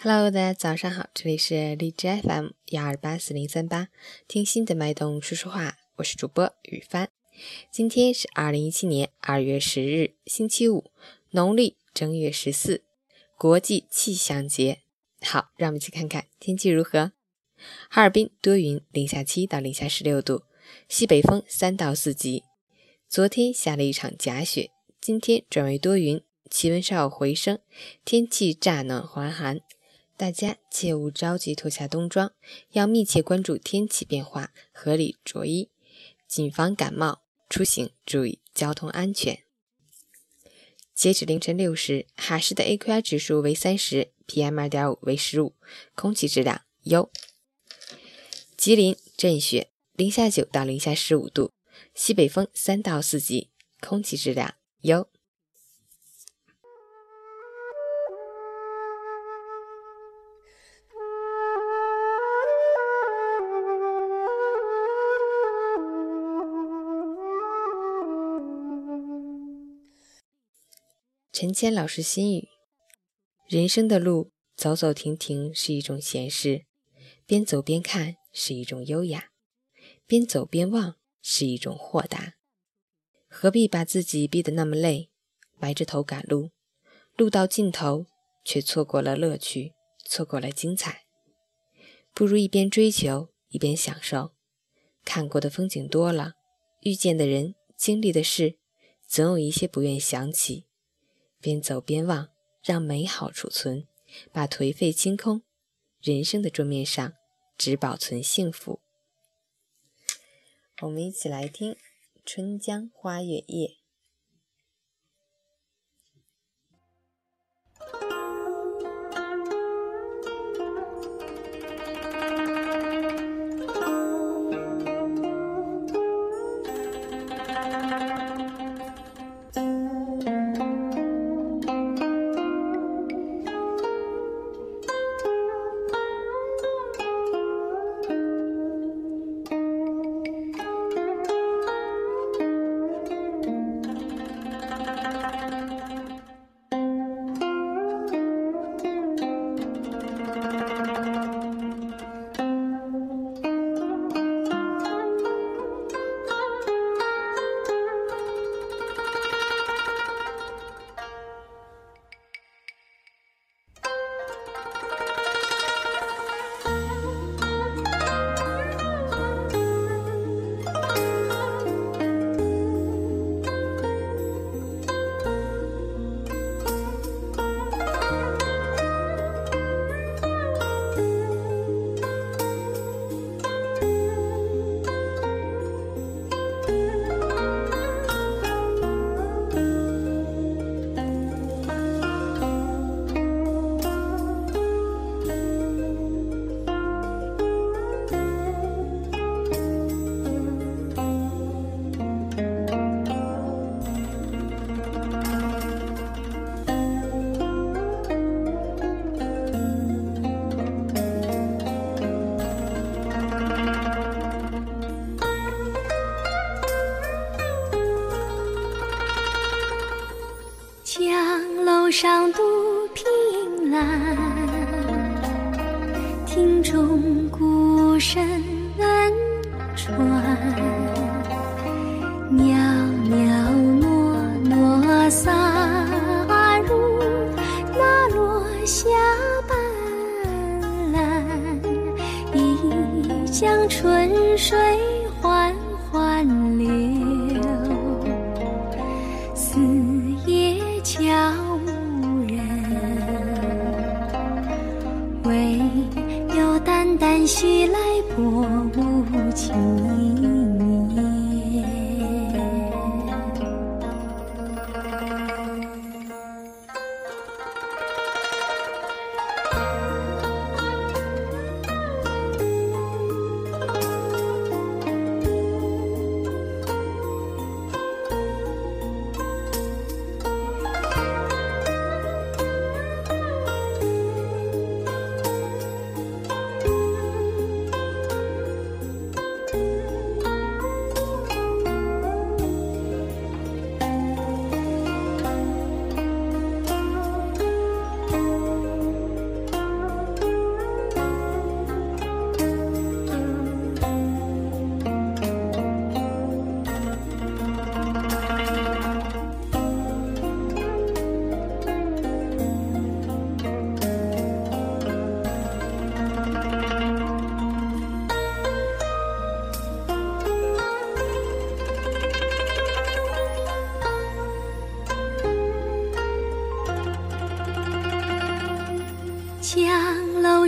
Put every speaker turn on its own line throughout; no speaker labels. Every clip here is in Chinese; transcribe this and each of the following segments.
Hello，大家早上好，这里是荔枝 FM 幺二八四零三八，听心的脉动说说话，我是主播雨帆。今天是二零一七年二月十日，星期五，农历正月十四，国际气象节。好，让我们一起看看天气如何。哈尔滨多云，零下七到零下十六度，西北风三到四级。昨天下了一场假雪，今天转为多云，气温稍有回升，天气乍暖还寒。大家切勿着急脱下冬装，要密切关注天气变化，合理着衣，谨防感冒。出行注意交通安全。截止凌晨六时，哈市的 AQI 指数为三十，PM 二点五为十五，空气质量优。吉林阵雪，零下九到零下十五度，西北风三到四级，空气质量优。陈谦老师心语：人生的路走走停停是一种闲适，边走边看是一种优雅，边走边望是一种豁达。何必把自己逼得那么累，埋着头赶路，路到尽头却错过了乐趣，错过了精彩。不如一边追求一边享受，看过的风景多了，遇见的人，经历的事，总有一些不愿想起。边走边望，让美好储存，把颓废清空。人生的桌面上，只保存幸福。我们一起来听《春江花月夜》。
楼上独凭栏，听中孤声传。袅袅娜娜洒入那落霞斑斓，一江春水淡兮来薄暮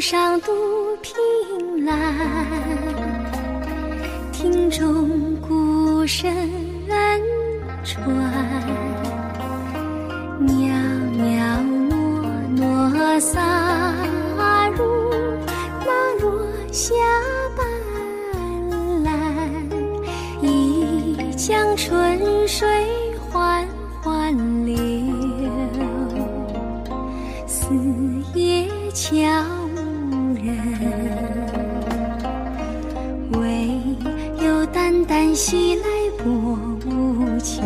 上杜平兰，庭中鼓声传，袅袅娜娜洒入那落下斑斓，一江春水缓缓淡淡袭来薄雾气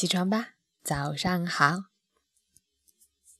起床吧，早上好。